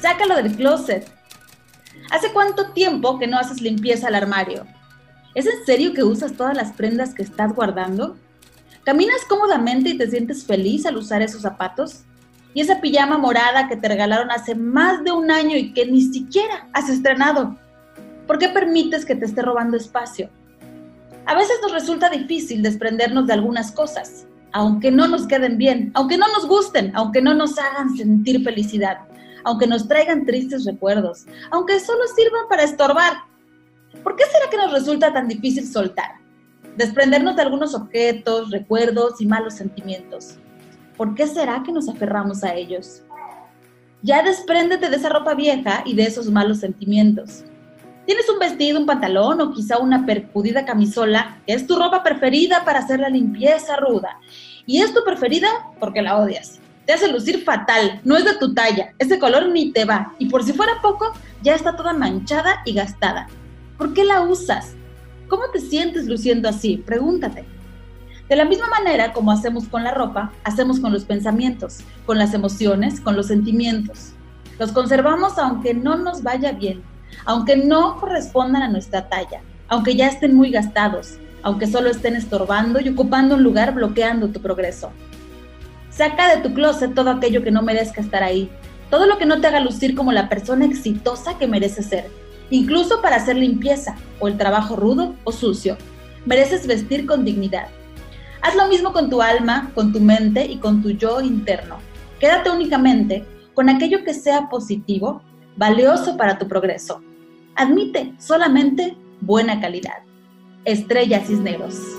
Sácalo del closet. ¿Hace cuánto tiempo que no haces limpieza al armario? ¿Es en serio que usas todas las prendas que estás guardando? ¿Caminas cómodamente y te sientes feliz al usar esos zapatos? ¿Y esa pijama morada que te regalaron hace más de un año y que ni siquiera has estrenado? ¿Por qué permites que te esté robando espacio? A veces nos resulta difícil desprendernos de algunas cosas, aunque no nos queden bien, aunque no nos gusten, aunque no nos hagan sentir felicidad, aunque nos traigan tristes recuerdos, aunque solo sirvan para estorbar. ¿Por qué será que nos resulta tan difícil soltar? desprendernos de algunos objetos, recuerdos y malos sentimientos. ¿Por qué será que nos aferramos a ellos? Ya despréndete de esa ropa vieja y de esos malos sentimientos. Tienes un vestido, un pantalón o quizá una percudida camisola que es tu ropa preferida para hacer la limpieza ruda. Y es tu preferida porque la odias. Te hace lucir fatal, no es de tu talla, ese color ni te va. Y por si fuera poco, ya está toda manchada y gastada. ¿Por qué la usas? ¿Cómo te sientes luciendo así? Pregúntate. De la misma manera como hacemos con la ropa, hacemos con los pensamientos, con las emociones, con los sentimientos. Los conservamos aunque no nos vaya bien, aunque no correspondan a nuestra talla, aunque ya estén muy gastados, aunque solo estén estorbando y ocupando un lugar bloqueando tu progreso. Saca de tu closet todo aquello que no merezca estar ahí, todo lo que no te haga lucir como la persona exitosa que mereces ser incluso para hacer limpieza o el trabajo rudo o sucio. Mereces vestir con dignidad. Haz lo mismo con tu alma, con tu mente y con tu yo interno. Quédate únicamente con aquello que sea positivo, valioso para tu progreso. Admite solamente buena calidad. Estrella Cisneros.